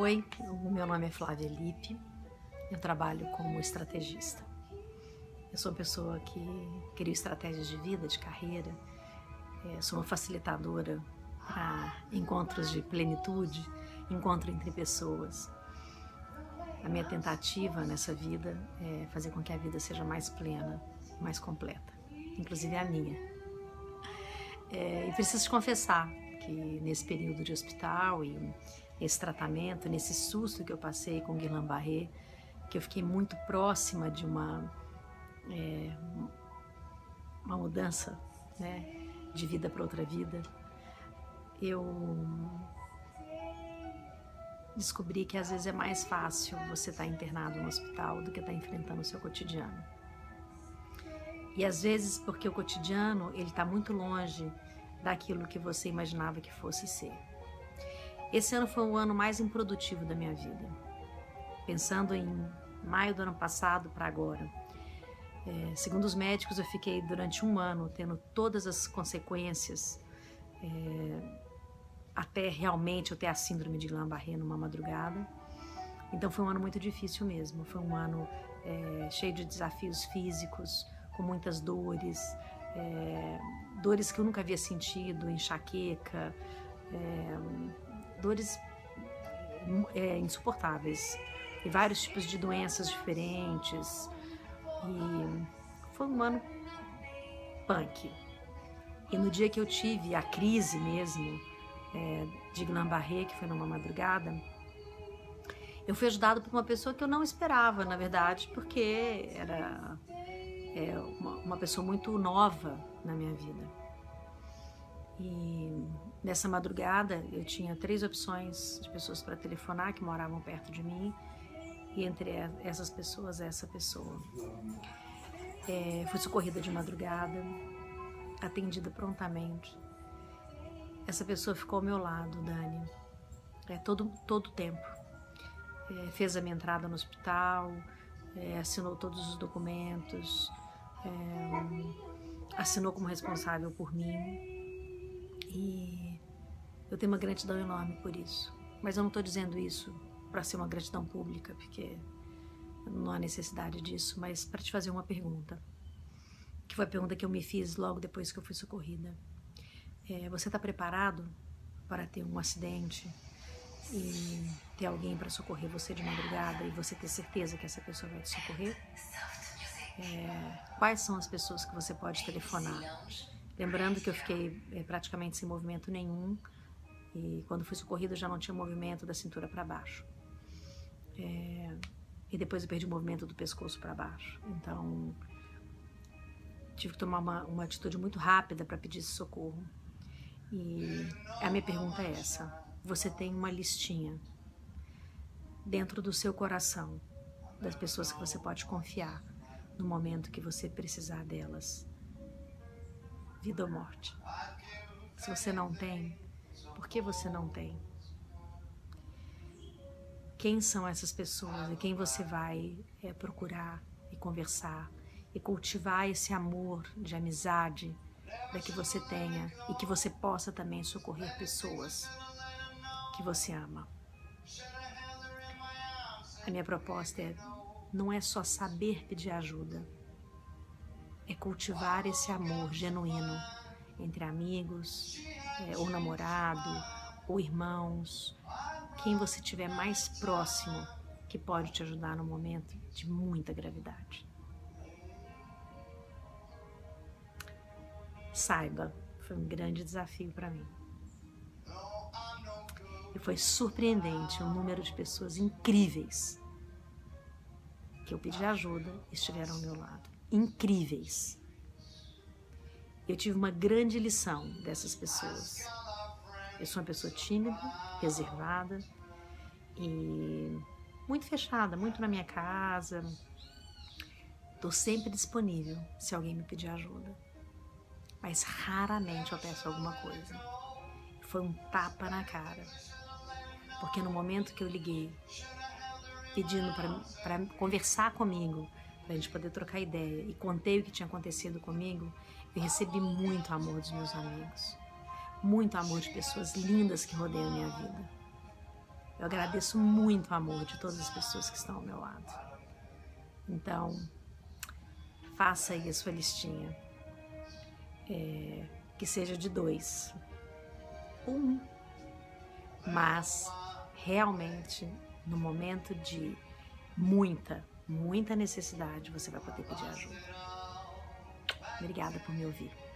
Oi, o meu nome é Flávia Lipe, eu trabalho como estrategista. Eu sou uma pessoa que cria estratégias de vida, de carreira, é, sou uma facilitadora para encontros de plenitude, encontro entre pessoas. A minha tentativa nessa vida é fazer com que a vida seja mais plena, mais completa, inclusive a minha. É, e preciso te confessar que nesse período de hospital e esse tratamento, nesse susto que eu passei com Guillain-Barré, que eu fiquei muito próxima de uma é, uma mudança, né, de vida para outra vida, eu descobri que às vezes é mais fácil você estar tá internado no hospital do que estar tá enfrentando o seu cotidiano. E às vezes porque o cotidiano ele está muito longe daquilo que você imaginava que fosse ser. Esse ano foi o ano mais improdutivo da minha vida. Pensando em maio do ano passado para agora. É, segundo os médicos, eu fiquei durante um ano tendo todas as consequências é, até realmente eu ter a síndrome de Guillain-Barré numa madrugada. Então foi um ano muito difícil mesmo. Foi um ano é, cheio de desafios físicos, com muitas dores, é, dores que eu nunca havia sentido, enxaqueca, é, dores é, insuportáveis e vários tipos de doenças diferentes. E foi um ano punk. E no dia que eu tive a crise mesmo é, de Guillain-Barré, que foi numa madrugada, eu fui ajudado por uma pessoa que eu não esperava, na verdade, porque era é, uma, uma pessoa muito nova na minha vida. E nessa madrugada eu tinha três opções de pessoas para telefonar que moravam perto de mim e entre essas pessoas essa pessoa. É, fui socorrida de madrugada, atendida prontamente. Essa pessoa ficou ao meu lado, Dani, é, todo todo tempo. É, fez a minha entrada no hospital, é, assinou todos os documentos, é, assinou como responsável por mim e eu tenho uma gratidão enorme por isso. Mas eu não estou dizendo isso para ser uma gratidão pública, porque não há necessidade disso, mas para te fazer uma pergunta. Que foi a pergunta que eu me fiz logo depois que eu fui socorrida. É, você está preparado para ter um acidente e ter alguém para socorrer você de madrugada e você ter certeza que essa pessoa vai te socorrer? É, quais são as pessoas que você pode telefonar? Lembrando que eu fiquei é, praticamente sem movimento nenhum e quando fui socorrida já não tinha movimento da cintura para baixo. É, e depois eu perdi o movimento do pescoço para baixo. Então tive que tomar uma, uma atitude muito rápida para pedir esse socorro. E a minha pergunta é essa: você tem uma listinha dentro do seu coração das pessoas que você pode confiar no momento que você precisar delas? vida ou morte. Se você não tem, por que você não tem? Quem são essas pessoas e quem você vai é, procurar e conversar e cultivar esse amor de amizade para que você tenha e que você possa também socorrer pessoas que você ama. A minha proposta é não é só saber pedir ajuda, é cultivar esse amor genuíno entre amigos, é, ou namorado, ou irmãos, quem você tiver mais próximo que pode te ajudar no momento de muita gravidade. Saiba, foi um grande desafio para mim. E foi surpreendente o número de pessoas incríveis que eu pedi ajuda e estiveram ao meu lado incríveis. Eu tive uma grande lição dessas pessoas. Eu sou uma pessoa tímida, reservada e muito fechada, muito na minha casa. Estou sempre disponível se alguém me pedir ajuda. Mas raramente eu peço alguma coisa. Foi um tapa na cara. Porque no momento que eu liguei, pedindo para conversar comigo, para a gente poder trocar ideia e contei o que tinha acontecido comigo, eu recebi muito amor dos meus amigos, muito amor de pessoas lindas que rodeiam minha vida. Eu agradeço muito o amor de todas as pessoas que estão ao meu lado. Então, faça aí a sua listinha. É, que seja de dois. Um. Mas, realmente, no momento de muita, muita necessidade, você vai poder pedir ajuda. Obrigada por me ouvir.